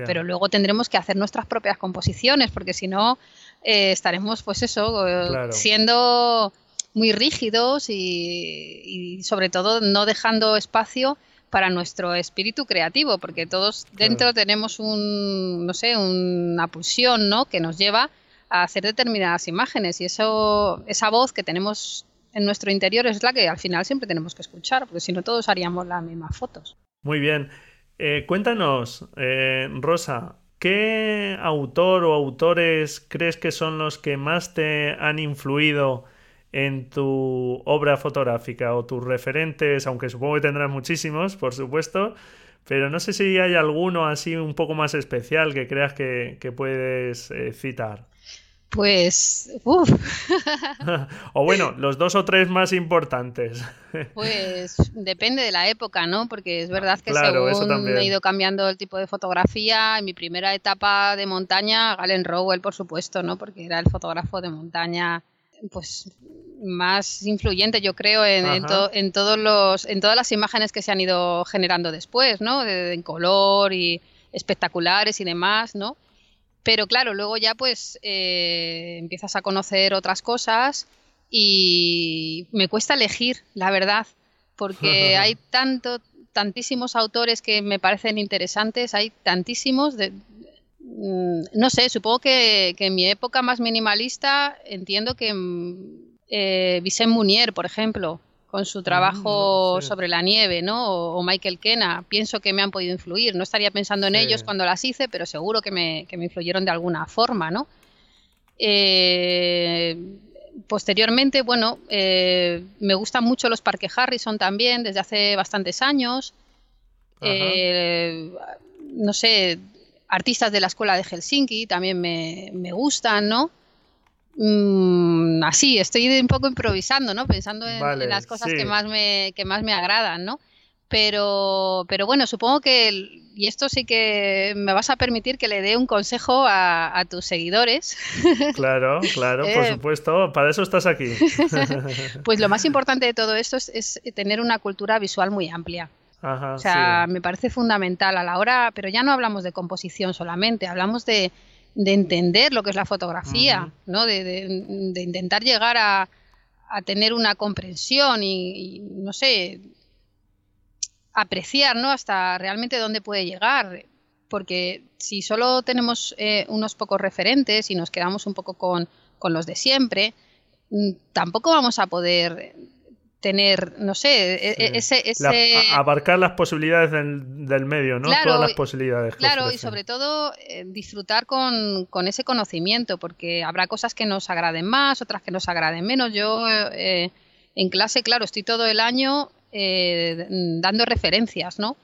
Speaker 2: Pero luego tendremos que hacer nuestras propias composiciones porque si no estaremos pues eso siendo muy rígidos y, sobre todo no dejando espacio para nuestro espíritu creativo, porque todos dentro tenemos un, no sé, una pulsión, ¿no? Que nos lleva a hacer determinadas imágenes y eso, esa voz que tenemos en nuestro interior es la que al final siempre tenemos que escuchar, porque si no todos haríamos las mismas fotos.
Speaker 1: Muy bien. Eh, cuéntanos, eh, Rosa, ¿qué autor o autores crees que son los que más te han influido en tu obra fotográfica o tus referentes, aunque supongo que tendrás muchísimos, por supuesto, pero no sé si hay alguno así un poco más especial que creas que, puedes eh, citar.
Speaker 2: Pues, uff.
Speaker 1: o bueno, los dos o tres más importantes.
Speaker 2: pues depende de la época, ¿no? Porque es verdad que según he ido cambiando el tipo de fotografía, en mi primera etapa de montaña, Galen Rowell, por supuesto, ¿no? Porque era el fotógrafo de montaña pues más influyente, yo creo, en, en, todos los, en todas las imágenes que se han ido generando después, ¿no? en color y espectaculares y demás, ¿no? Pero claro, luego ya pues eh, empiezas a conocer otras cosas y me cuesta elegir, la verdad, porque hay tanto, tantísimos autores que me parecen interesantes, hay tantísimos, de, no sé, supongo que, en mi época más minimalista entiendo que mm, eh, Vicente Munier, por ejemplo, con su trabajo mm, sobre la nieve, ¿no? O, Michael Kena, pienso que me han podido influir. No estaría pensando en ellos cuando las hice, pero seguro que me, que me influyeron de alguna forma, ¿no? Eh, posteriormente, bueno, eh, me gustan mucho los parques Harrison también, desde hace bastantes años. Eh, no sé, artistas de la escuela de Helsinki también me, gustan, ¿no? Mm, así, estoy un poco improvisando, ¿no? Pensando en, las cosas que, más me, que más me agradan, ¿no? Pero, pero bueno, supongo que, y esto sí que me vas a permitir que le dé un consejo a, tus seguidores.
Speaker 1: Claro, claro, por eh, supuesto, para eso estás aquí.
Speaker 2: Pues lo más importante de todo esto es, tener una cultura visual muy amplia. O sea, me parece fundamental a la hora, pero ya no hablamos de composición solamente, hablamos de, entender lo que es la fotografía, ¿no? De, intentar llegar a, tener una comprensión y, no sé, apreciar, ¿no? Hasta realmente dónde puede llegar. Porque si solo tenemos eh, unos pocos referentes y nos quedamos un poco con, los de siempre, mm, tampoco vamos a poder tener, no sé, e, e, ese...
Speaker 1: abarcar las posibilidades del, medio, ¿no? Todas las posibilidades.
Speaker 2: claro, y sobre todo eh, disfrutar con, ese conocimiento, porque habrá cosas que nos agraden más, otras que nos agraden menos. Yo eh, en clase, claro, estoy todo el año eh, dando referencias, ¿no?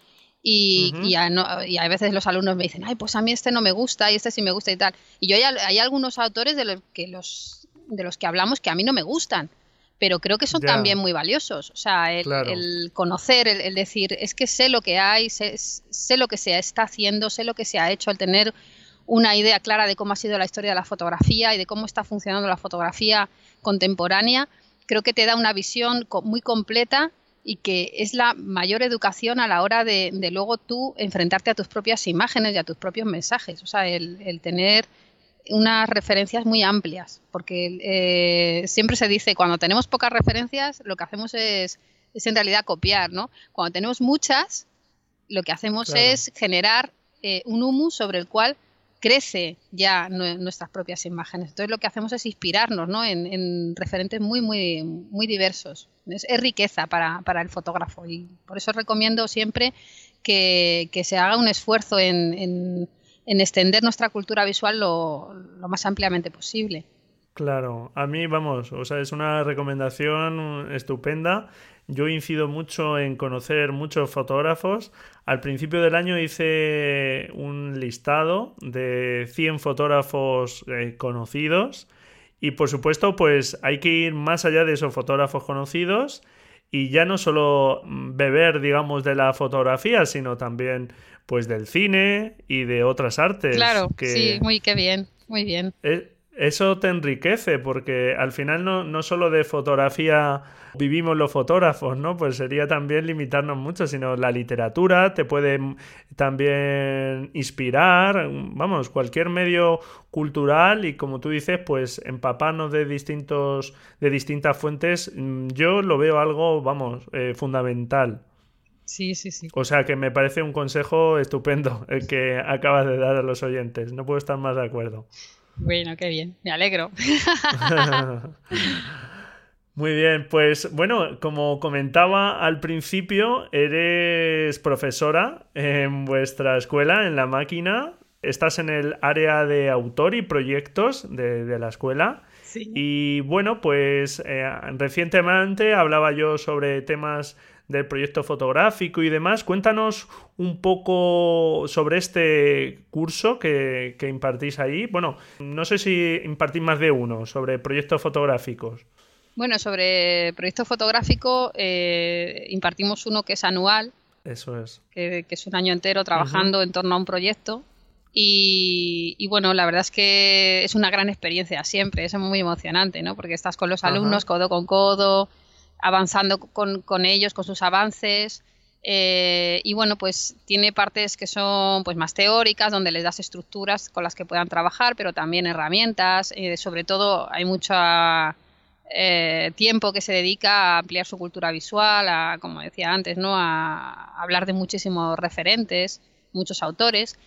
Speaker 2: Y, y, a, veces los alumnos me dicen, ay, pues a mí este no me gusta y este sí me gusta y tal. Y yo hay, algunos autores de los, que los, de los que hablamos que a mí no me gustan, pero creo que son también muy valiosos. O sea, el, conocer, el, decir, es que sé lo que hay, sé, sé, lo que se está haciendo, sé lo que se ha hecho, el tener una idea clara de cómo ha sido la historia de la fotografía y de cómo está funcionando la fotografía contemporánea, creo que te da una visión muy completa y que es la mayor educación a la hora de, luego tú enfrentarte a tus propias imágenes y a tus propios mensajes. O sea, el, tener unas referencias muy amplias, porque eh, siempre se dice, cuando tenemos pocas referencias, lo que hacemos es, es en realidad copiar, ¿no? Cuando tenemos muchas, lo que hacemos es generar eh, un humus sobre el cual crece ya nuestras propias imágenes. Entonces lo que hacemos es inspirarnos ¿no? en, referentes muy, muy, muy diversos. Es, riqueza para, el fotógrafo y por eso recomiendo siempre que, se haga un esfuerzo en, extender nuestra cultura visual lo, lo, más ampliamente posible.
Speaker 1: Claro, a mí vamos, o sea, es una recomendación estupenda yo incido mucho en conocer muchos fotógrafos. Al principio del año hice un listado de 100 fotógrafos eh, conocidos y por supuesto pues hay que ir más allá de esos fotógrafos conocidos y ya no solo beber digamos de la fotografía sino también pues del cine y de otras artes.
Speaker 2: Claro, sí, muy qué bien, muy bien.
Speaker 1: Eh, eso te enriquece porque al final no, no solo de fotografía vivimos los fotógrafos, ¿no? Pues sería también limitarnos mucho, sino la literatura te puede también inspirar, vamos, cualquier medio cultural y como tú dices, pues empaparnos de distintos, de distintas fuentes, mm, yo lo veo algo, vamos, eh, fundamental.
Speaker 2: Sí, sí, sí.
Speaker 1: O sea que me parece un consejo estupendo el que acabas de dar a los oyentes. No puedo estar más de acuerdo.
Speaker 2: Bueno, qué bien, me alegro.
Speaker 1: Muy bien, pues bueno, como comentaba al principio, eres profesora en vuestra escuela, en la máquina. Estás en el área de autor y proyectos de, la escuela. Sí. Y bueno, pues eh, recientemente hablaba yo sobre temas del proyecto fotográfico y demás. Cuéntanos un poco sobre este curso que, impartís ahí. Bueno, no sé si impartís más de uno sobre proyectos fotográficos.
Speaker 2: Bueno, sobre proyecto fotográfico eh, impartimos uno que es anual.
Speaker 1: Eso es.
Speaker 2: Que, es un año entero trabajando en torno a un proyecto. Y, bueno, la verdad es que es una gran experiencia siempre, es muy emocionante, ¿no? Porque estás con los alumnos codo con codo, avanzando con, ellos, con sus avances. Eh, y bueno, pues tiene partes que son pues más teóricas, donde les das estructuras con las que puedan trabajar, pero también herramientas. Eh, sobre todo hay mucho eh, tiempo que se dedica a ampliar su cultura visual, a, como decía antes, ¿no? a hablar de muchísimos referentes, muchos autores.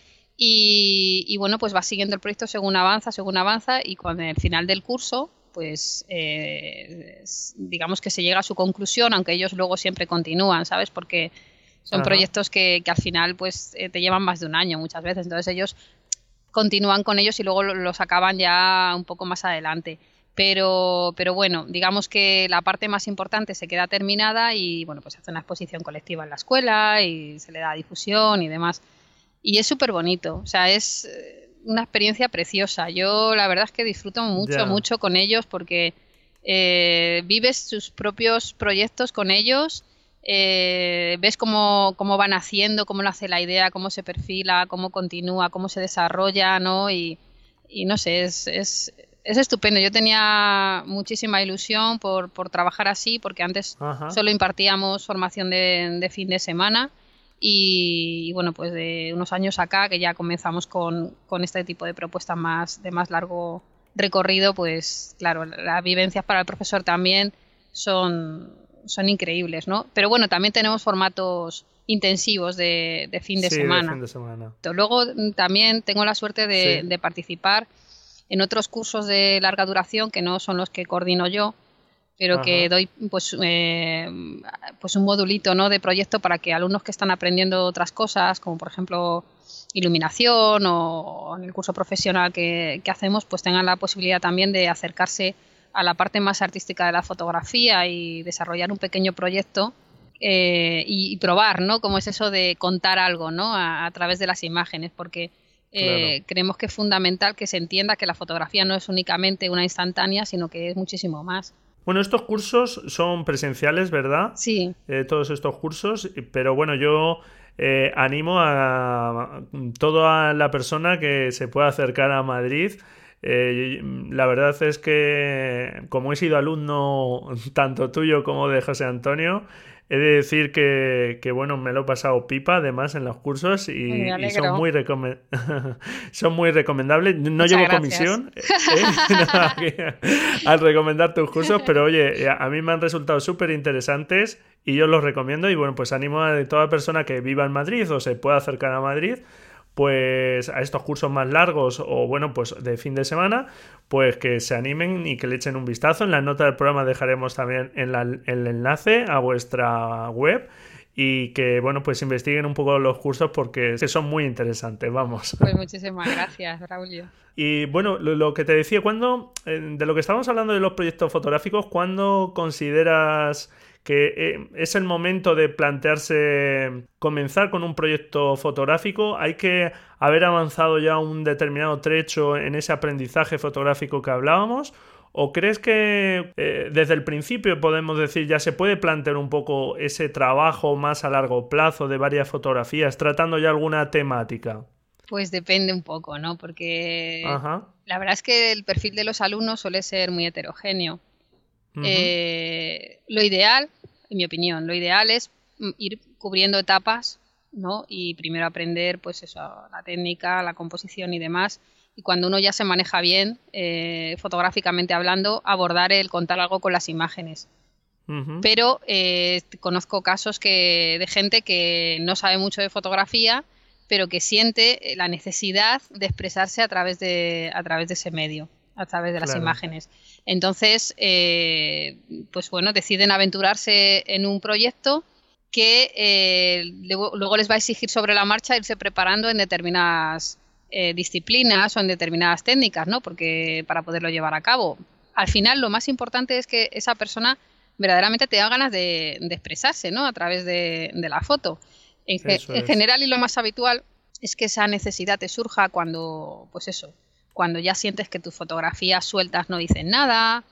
Speaker 2: Y, bueno, pues va siguiendo el proyecto según avanza, según avanza, y cuando el final del curso, pues eh, digamos que se llega a su conclusión, aunque ellos luego siempre continúan, ¿sabes? Porque son proyectos que, al final pues eh, te llevan más de un año muchas veces, entonces ellos continúan con ellos y luego los acaban ya un poco más adelante. Pero, pero bueno, digamos que la parte más importante se queda terminada y bueno, pues se hace una exposición colectiva en la escuela y se le da difusión y demás. Y es súper bonito, o sea, es eh, una experiencia preciosa. Yo la verdad es que disfruto mucho, mucho con ellos porque eh, vives sus propios proyectos con ellos, eh, ves cómo, cómo, van haciendo, cómo lo hace la idea, cómo se perfila, cómo continúa, cómo se desarrolla, ¿no? Y, y no sé, es, es, es, estupendo. Yo tenía muchísima ilusión por, por trabajar así porque antes solo impartíamos formación de, de fin de semana y, bueno, pues de unos años acá, que ya comenzamos con, con este tipo de propuestas más, de más largo recorrido, pues claro, las vivencias para el profesor también son, son increíbles, ¿no? Pero bueno, también tenemos formatos intensivos de, de, fin, de semana. Luego mm, también tengo la suerte de, de, participar en otros cursos de larga duración que no son los que coordino yo, pero que doy pues, eh, pues un modulito ¿no? de proyecto para que alumnos que están aprendiendo otras cosas, como por ejemplo iluminación o, en el curso profesional que, hacemos, pues tengan la posibilidad también de acercarse a la parte más artística de la fotografía y desarrollar un pequeño proyecto eh, y, probar, ¿no? Cómo es eso de contar algo, ¿no? A, través de las imágenes, porque eh, creemos que es fundamental que se entienda que la fotografía no es únicamente una instantánea, sino que es muchísimo más.
Speaker 1: Bueno, estos cursos son presenciales, ¿verdad?
Speaker 2: Sí.
Speaker 1: Eh, todos estos cursos, pero bueno, yo eh, animo a toda la persona que se pueda acercar a Madrid. Eh, la verdad es que como he sido alumno tanto tuyo como de José Antonio, He de decir que, bueno, me lo he pasado pipa además en los cursos y, son, muy son muy recomendables. No llevo comisión ¿eh? al recomendar tus cursos, pero oye, a mí me han resultado súper interesantes y yo los recomiendo y bueno, pues animo a toda persona que viva en Madrid o se pueda acercar a Madrid pues a estos cursos más largos o bueno pues de fin de semana pues que se animen y que le echen un vistazo. En la nota del programa dejaremos también el enlace a vuestra web y que bueno pues investiguen un poco los cursos porque son muy interesantes vamos.
Speaker 2: Pues muchísimas gracias Raúl
Speaker 1: y bueno lo, que te decía cuando eh, de lo que estábamos hablando de los proyectos fotográficos ¿cuándo consideras que eh, es el momento de plantearse comenzar con un proyecto fotográfico, hay que haber avanzado ya un determinado trecho en ese aprendizaje fotográfico que hablábamos. ¿O crees que eh, desde el principio podemos decir ya se puede plantear un poco ese trabajo más a largo plazo de varias fotografías, tratando ya alguna temática?
Speaker 2: Pues depende un poco, ¿no? Porque la verdad es que el perfil de los alumnos suele ser muy heterogéneo. Eh, lo ideal, en mi opinión, lo ideal es mm, ir cubriendo etapas, ¿no? Y primero aprender, pues eso, la técnica, la composición y demás. Y cuando uno ya se maneja bien, eh, fotográficamente hablando, abordar el contar algo con las imágenes. Pero eh, conozco casos que, de gente que no sabe mucho de fotografía, pero que siente la necesidad de expresarse a través de, a través de ese medio a través de las imágenes. Entonces, eh, pues bueno, deciden aventurarse en un proyecto que eh, luego, les va a exigir sobre la marcha irse preparando en determinadas eh, disciplinas o en determinadas técnicas, ¿no? Porque para poderlo llevar a cabo. Al final, lo más importante es que esa persona verdaderamente tenga ganas de, expresarse, ¿no? A través de, la foto. En, en general y lo más habitual es que esa necesidad te surja cuando, pues eso, cuando ya sientes que tus fotografías sueltas no dicen nada,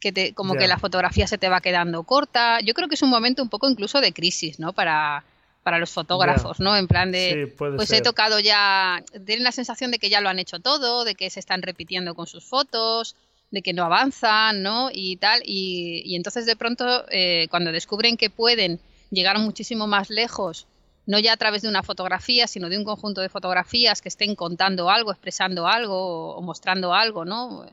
Speaker 2: que te, como que la fotografía se te va quedando corta. Yo creo que es un momento un poco incluso de crisis, ¿no? Para, para los fotógrafos, ¿no? En plan de, pues he tocado ya, tienen la sensación de que ya lo han hecho todo, de que se están repitiendo con sus fotos, de que no avanzan, ¿no? Y tal, y, y entonces de pronto eh, cuando descubren que pueden llegar muchísimo más lejos no ya a través de una fotografía, sino de un conjunto de fotografías que estén contando algo, expresando algo o, mostrando algo, ¿no?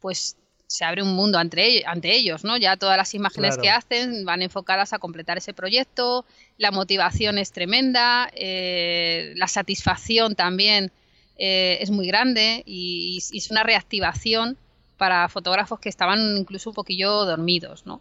Speaker 2: Pues se abre un mundo ante, ante ellos, ¿no? Ya todas las imágenes que hacen van enfocadas a completar ese proyecto, la motivación es tremenda, eh, la satisfacción también eh, es muy grande y, es una reactivación para fotógrafos que estaban incluso un poquillo dormidos, ¿no?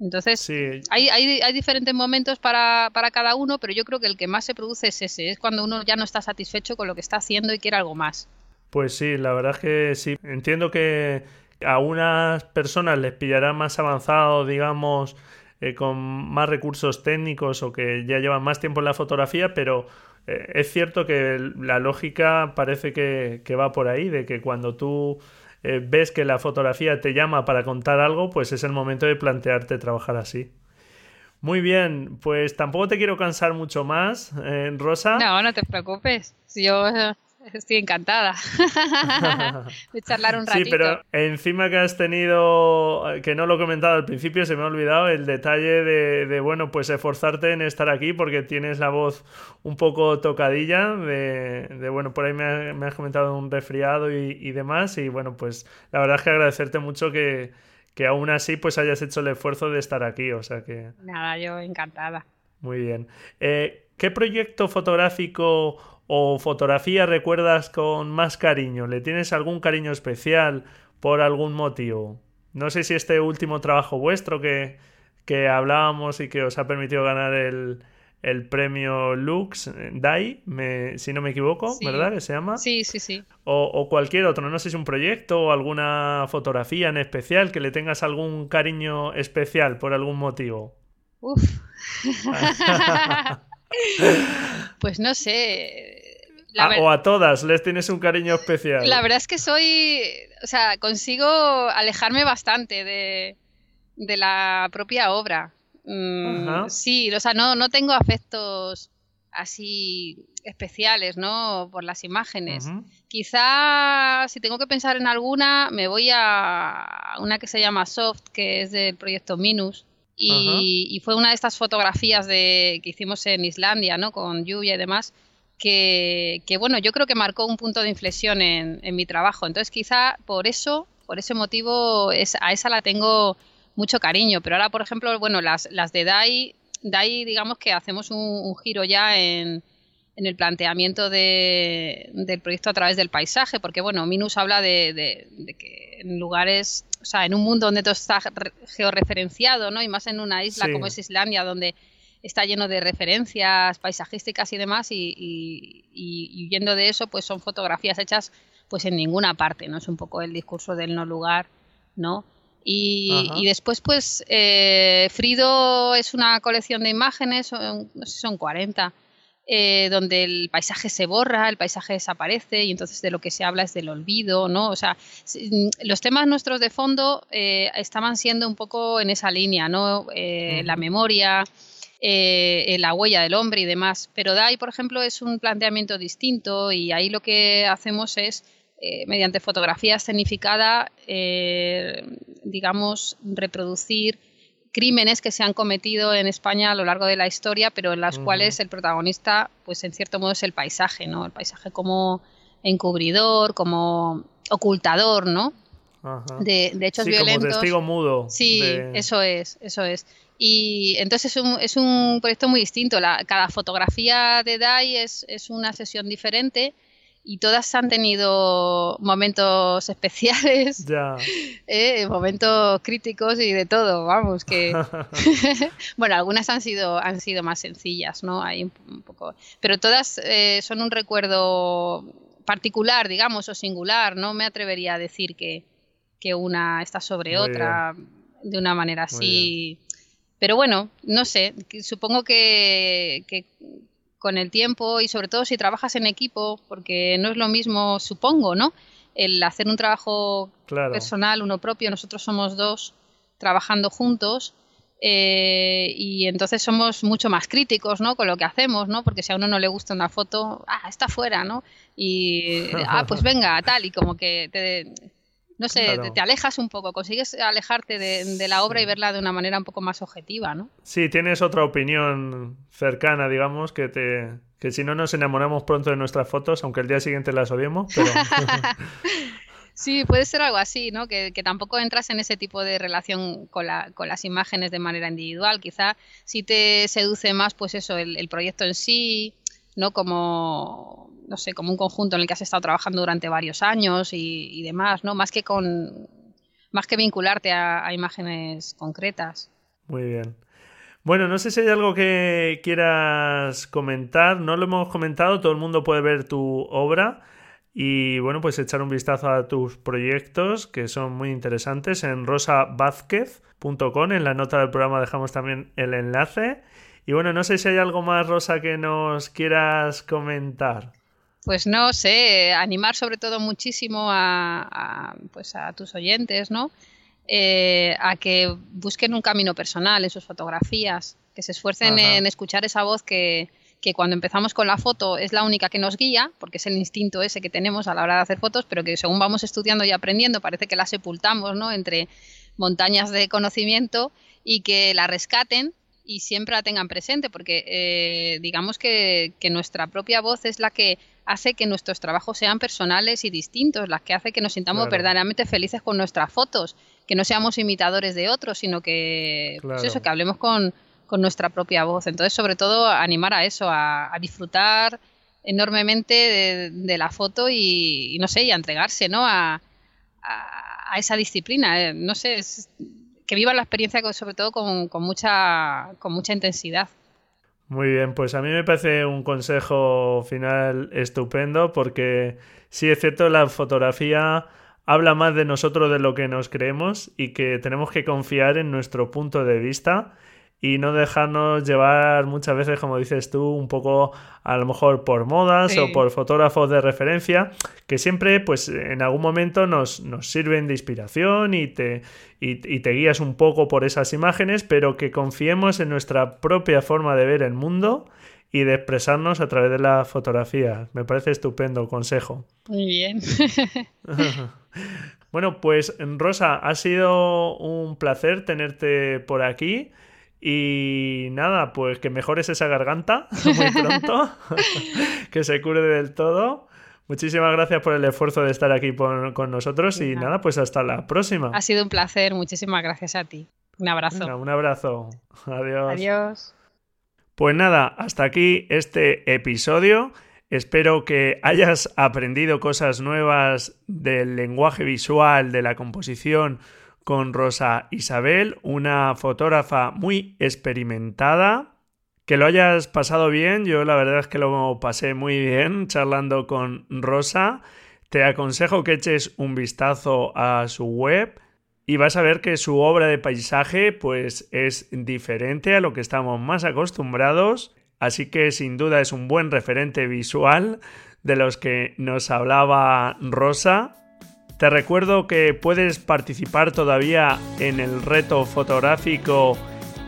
Speaker 2: Entonces, hay, hay, hay, diferentes momentos para, para, cada uno, pero yo creo que el que más se produce es ese, es cuando uno ya no está satisfecho con lo que está haciendo y quiere algo más.
Speaker 1: Pues sí, la verdad es que sí. Entiendo que a unas personas les pillará más avanzado, digamos, eh, con más recursos técnicos o que ya llevan más tiempo en la fotografía, pero eh, es cierto que la lógica parece que, va por ahí, de que cuando tú eh, ves que la fotografía te llama para contar algo, pues es el momento de plantearte trabajar así. Muy bien, pues tampoco te quiero cansar mucho más, Rosa.
Speaker 2: No, no te preocupes. Yo Estoy encantada de charlar un ratito.
Speaker 1: Sí, pero encima que has tenido, que no lo he comentado al principio, se me ha olvidado el detalle de, bueno, pues esforzarte en estar aquí porque tienes la voz un poco tocadilla, de, bueno, por ahí me, has comentado un resfriado y, demás, y bueno, pues la verdad es que agradecerte mucho que, que aún así pues hayas hecho el esfuerzo de estar aquí, o sea que...
Speaker 2: Nada, yo encantada.
Speaker 1: Muy bien. Eh, ¿Qué proyecto fotográfico o fotografía recuerdas con más cariño? ¿Le tienes algún cariño especial por algún motivo? No sé si este último trabajo vuestro que, que hablábamos y que os ha permitido ganar el, el premio Lux eh, DAI, me, si no me equivoco, ¿verdad? Que se llama.
Speaker 2: Sí, sí, sí.
Speaker 1: O, o, cualquier otro, no sé si un proyecto o alguna fotografía en especial que le tengas algún cariño especial por algún motivo.
Speaker 2: Uf. pues no sé,
Speaker 1: o a todas les tienes un cariño especial.
Speaker 2: La verdad es que soy, o sea, consigo alejarme bastante de, la propia obra. Mm, sí, o sea, no, no tengo afectos así especiales, ¿no? Por las imágenes. Quizá si tengo que pensar en alguna, me voy a una que se llama Soft, que es del proyecto Minus. Y, fue una de estas fotografías de, que hicimos en Islandia, ¿no? Con lluvia y demás que, bueno, yo creo que marcó un punto de inflexión en, mi trabajo. Entonces, quizá por eso, por ese motivo, es, a esa la tengo mucho cariño. Pero ahora, por ejemplo, bueno, las, las de DAI, DAI, digamos que hacemos un, giro ya en, en el planteamiento de, del proyecto a través del paisaje, porque bueno, Minus habla de, que en lugares, o sea, en un mundo donde todo está georreferenciado, ¿no? Y más en una isla como es Islandia, donde está lleno de referencias paisajísticas y demás y, huyendo de eso pues son fotografías hechas pues en ninguna parte, ¿no? Es un poco el discurso del no lugar, ¿no? Y, después, pues, eh, Frido es una colección de imágenes, son, no sé si son 40, eh, donde el paisaje se borra, el paisaje desaparece y entonces de lo que se habla es del olvido, ¿no? O sea, los temas nuestros de fondo eh, estaban siendo un poco en esa línea, ¿no? La memoria, eh, la huella del hombre y demás. Pero DAI, por ejemplo, es un planteamiento distinto y ahí lo que hacemos es, eh, mediante fotografía escenificada, eh, digamos, reproducir crímenes que se han cometido en España a lo largo de la historia, pero en las cuales el protagonista, pues en cierto modo es el paisaje, ¿no? El paisaje como encubridor, como ocultador, ¿no? De, de, hechos violentos.
Speaker 1: Como testigo mudo.
Speaker 2: Sí, eso es, eso es. Y entonces es un, es un proyecto muy distinto. La, cada fotografía de DAI es, es una sesión diferente y todas han tenido momentos especiales, eh, momentos críticos y de todo, vamos, que bueno, algunas han sido han sido más sencillas, ¿no? Hay un, poco, pero todas eh, son un recuerdo particular, digamos, o singular, no me atrevería a decir que, que una está sobre otra de una manera así pero bueno, no sé, supongo que, con el tiempo y sobre todo si trabajas en equipo, porque no es lo mismo, supongo, ¿no? El hacer un trabajo personal, uno propio, nosotros somos dos trabajando juntos. Eh, y entonces somos mucho más críticos ¿no? con lo que hacemos, ¿no? porque si a uno no le gusta una foto, ah, está fuera, ¿no? Y, ah, pues venga, tal, y como que te, no sé, te, alejas un poco, consigues alejarte de, la obra y verla de una manera un poco más objetiva, ¿no?
Speaker 1: Sí, tienes otra opinión cercana, digamos, que te que si no nos enamoramos pronto de nuestras fotos, aunque el día siguiente las odiemos, pero...
Speaker 2: Sí, puede ser algo así, ¿no? Que, tampoco entras en ese tipo de relación con, las imágenes de manera individual. Quizá si te seduce más, pues eso, el, proyecto en sí, ¿no? Como, no sé, como un conjunto en el que has estado trabajando durante varios años y, demás, ¿no? Más que con, más que vincularte a imágenes concretas.
Speaker 1: Muy bien. Bueno, no sé si hay algo que quieras comentar. No lo hemos comentado, todo el mundo puede ver tu obra. Y bueno, pues echar un vistazo a tus proyectos que son muy interesantes en rosavázquez.com. En la nota del programa dejamos también el enlace. Y bueno, no sé si hay algo más, Rosa, que nos quieras comentar.
Speaker 2: Pues no sé, animar sobre todo muchísimo a, pues a tus oyentes, ¿no? Eh, a que busquen un camino personal en sus fotografías, que se esfuercen en escuchar esa voz que, que cuando empezamos con la foto es la única que nos guía, porque es el instinto ese que tenemos a la hora de hacer fotos, pero que según vamos estudiando y aprendiendo parece que la sepultamos ¿no? entre montañas de conocimiento y que la rescaten y siempre la tengan presente, porque eh, digamos que, nuestra propia voz es la que hace que nuestros trabajos sean personales y distintos, la que hace que nos sintamos verdaderamente felices con nuestras fotos, que no seamos imitadores de otros, sino que, pues eso, que hablemos con, con nuestra propia voz. Entonces, sobre todo, animar a eso, a, disfrutar enormemente de, la foto y, no sé, y a entregarse, ¿no? A, esa disciplina. Eh, no sé, que viva la experiencia sobre todo con, mucha, con mucha intensidad.
Speaker 1: Muy bien, pues a mí me parece un consejo final estupendo porque sí es cierto, la fotografía habla más de nosotros de lo que nos creemos y que tenemos que confiar en nuestro punto de vista y no dejarnos llevar muchas veces, como dices tú, un poco a lo mejor por modas o por fotógrafos de referencia, que siempre pues en algún momento nos, nos sirven de inspiración y te, y, te guías un poco por esas imágenes, pero que confiemos en nuestra propia forma de ver el mundo y de expresarnos a través de la fotografía. Me parece estupendo consejo.
Speaker 2: Muy bien.
Speaker 1: bueno, pues Rosa, ha sido un placer tenerte por aquí. Y nada, pues que mejores esa garganta muy pronto, que se cure del todo. Muchísimas gracias por el esfuerzo de estar aquí con nosotros y nada, pues hasta la próxima.
Speaker 2: Ha sido un placer, muchísimas gracias a ti. Un abrazo.
Speaker 1: un abrazo. Adiós.
Speaker 2: Adiós.
Speaker 1: Pues nada, hasta aquí este episodio. Espero que hayas aprendido cosas nuevas del lenguaje visual, de la composición con Rosa Isabel, una fotógrafa muy experimentada. Que lo hayas pasado bien, yo la verdad es que lo pasé muy bien charlando con Rosa. Te aconsejo que eches un vistazo a su web y vas a ver que su obra de paisaje pues es diferente a lo que estamos más acostumbrados, así que sin duda es un buen referente visual de los que nos hablaba Rosa te recuerdo que puedes participar todavía en el reto fotográfico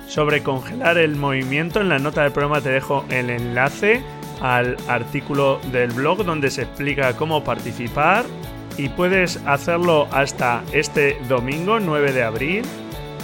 Speaker 1: sobre congelar el movimiento. En la nota del programa te dejo el enlace al artículo del blog donde se explica cómo participar y puedes hacerlo hasta este domingo 9 de abril.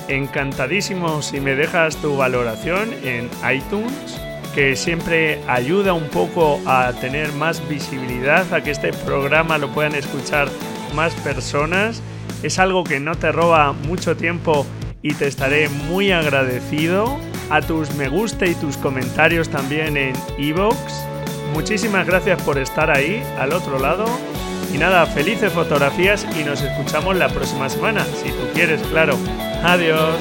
Speaker 1: Encantadísimo si me dejas tu valoración en iTunes, que siempre ayuda un poco a tener más visibilidad, a que este programa lo puedan escuchar más personas. Es algo que no te roba mucho tiempo y te estaré muy agradecido. A tus me gusta y tus comentarios también en iVoox. Muchísimas gracias por estar ahí, al otro lado. Y nada, felices fotografías y nos escuchamos la próxima semana, si tú quieres, claro. Adiós.